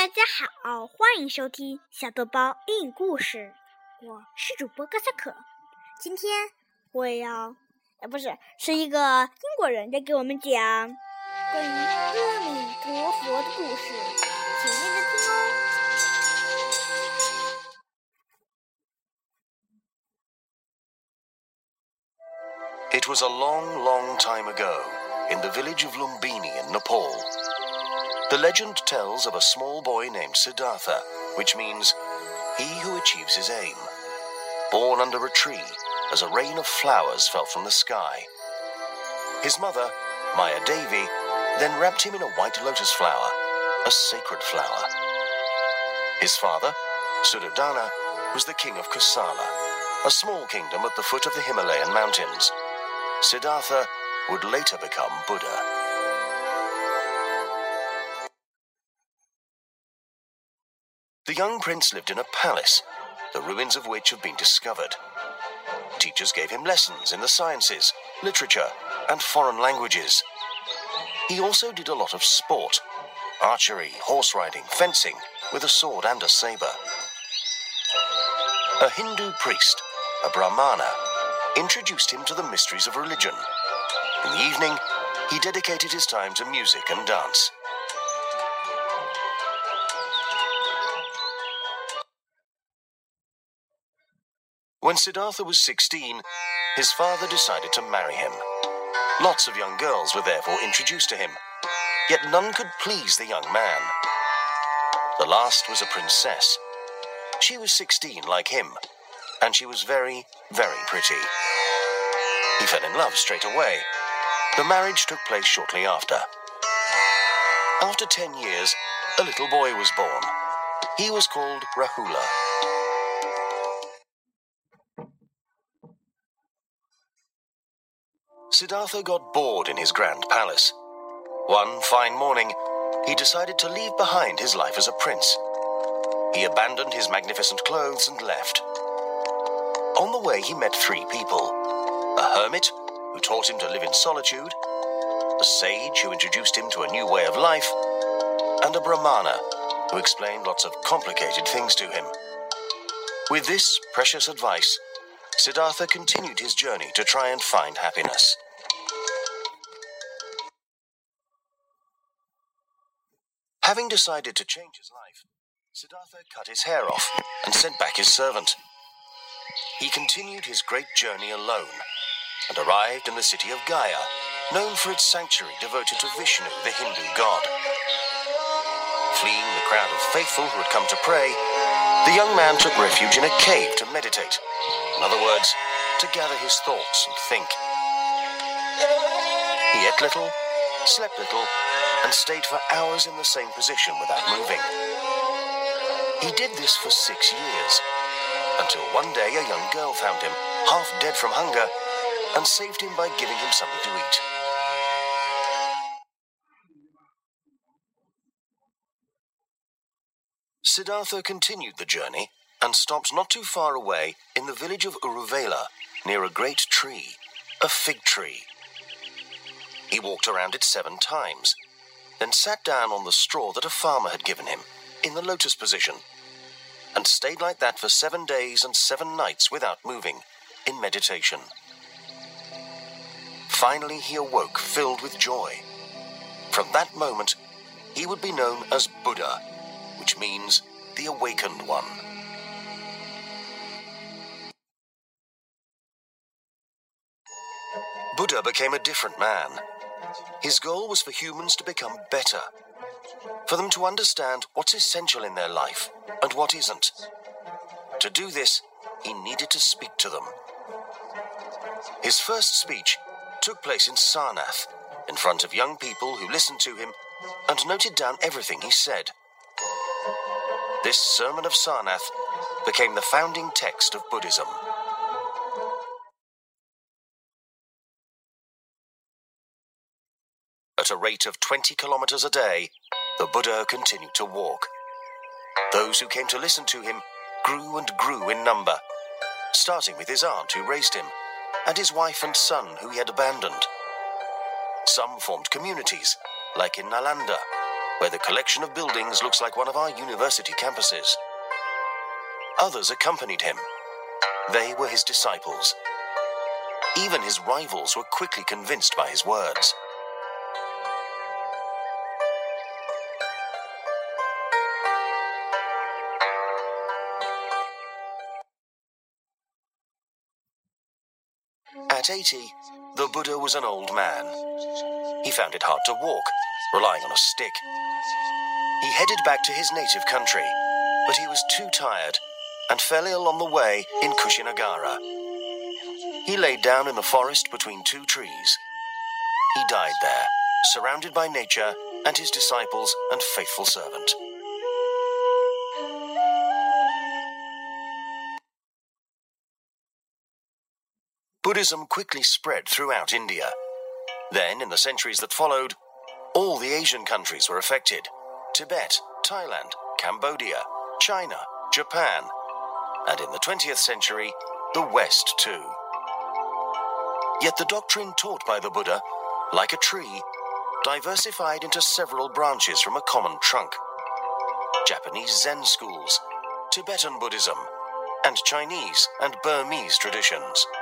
大家好，欢迎收听小豆包英语故事，我是主播高小可。今天我也要，呃，不是，是一个英国人在给我们讲关于阿弥陀佛的故事，请认真听哦。It was a long, long time ago in the village of Lumbini in Nepal. The legend tells of a small boy named Siddhartha, which means he who achieves his aim. Born under a tree as a rain of flowers fell from the sky. His mother, Maya Devi, then wrapped him in a white lotus flower, a sacred flower. His father, Suddhodana, was the king of Kosala, a small kingdom at the foot of the Himalayan mountains. Siddhartha would later become Buddha. Young prince lived in a palace, the ruins of which have been discovered. Teachers gave him lessons in the sciences, literature, and foreign languages. He also did a lot of sport archery, horse riding, fencing, with a sword and a saber. A Hindu priest, a Brahmana, introduced him to the mysteries of religion. In the evening, he dedicated his time to music and dance. When Siddhartha was 16, his father decided to marry him. Lots of young girls were therefore introduced to him, yet none could please the young man. The last was a princess. She was 16 like him, and she was very, very pretty. He fell in love straight away. The marriage took place shortly after. After 10 years, a little boy was born. He was called Rahula. Siddhartha got bored in his grand palace. One fine morning, he decided to leave behind his life as a prince. He abandoned his magnificent clothes and left. On the way, he met three people a hermit, who taught him to live in solitude, a sage, who introduced him to a new way of life, and a brahmana, who explained lots of complicated things to him. With this precious advice, Siddhartha continued his journey to try and find happiness. Having decided to change his life, Siddhartha cut his hair off and sent back his servant. He continued his great journey alone and arrived in the city of Gaya, known for its sanctuary devoted to Vishnu, the Hindu god. Fleeing the crowd of faithful who had come to pray, the young man took refuge in a cave to meditate. In other words, to gather his thoughts and think. He ate little, slept little, and stayed for hours in the same position without moving. He did this for six years, until one day a young girl found him, half dead from hunger, and saved him by giving him something to eat. Siddhartha continued the journey and stopped not too far away in the village of Uruvela near a great tree, a fig tree. He walked around it seven times, then sat down on the straw that a farmer had given him, in the lotus position, and stayed like that for seven days and seven nights without moving, in meditation. Finally, he awoke filled with joy. From that moment, he would be known as Buddha, which means the awakened one. Buddha became a different man. His goal was for humans to become better, for them to understand what's essential in their life and what isn't. To do this, he needed to speak to them. His first speech took place in Sarnath, in front of young people who listened to him and noted down everything he said. This Sermon of Sarnath became the founding text of Buddhism. At a rate of 20 kilometers a day, the Buddha continued to walk. Those who came to listen to him grew and grew in number, starting with his aunt who raised him, and his wife and son who he had abandoned. Some formed communities, like in Nalanda, where the collection of buildings looks like one of our university campuses. Others accompanied him. They were his disciples. Even his rivals were quickly convinced by his words. At 80, the Buddha was an old man. He found it hard to walk, relying on a stick. He headed back to his native country, but he was too tired and fell ill on the way in Kushinagara. He laid down in the forest between two trees. He died there, surrounded by nature and his disciples and faithful servant. Buddhism quickly spread throughout India. Then, in the centuries that followed, all the Asian countries were affected Tibet, Thailand, Cambodia, China, Japan, and in the 20th century, the West too. Yet the doctrine taught by the Buddha, like a tree, diversified into several branches from a common trunk Japanese Zen schools, Tibetan Buddhism, and Chinese and Burmese traditions. “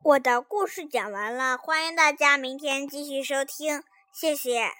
我的故事讲完了，欢迎大家明天继续收听，谢谢。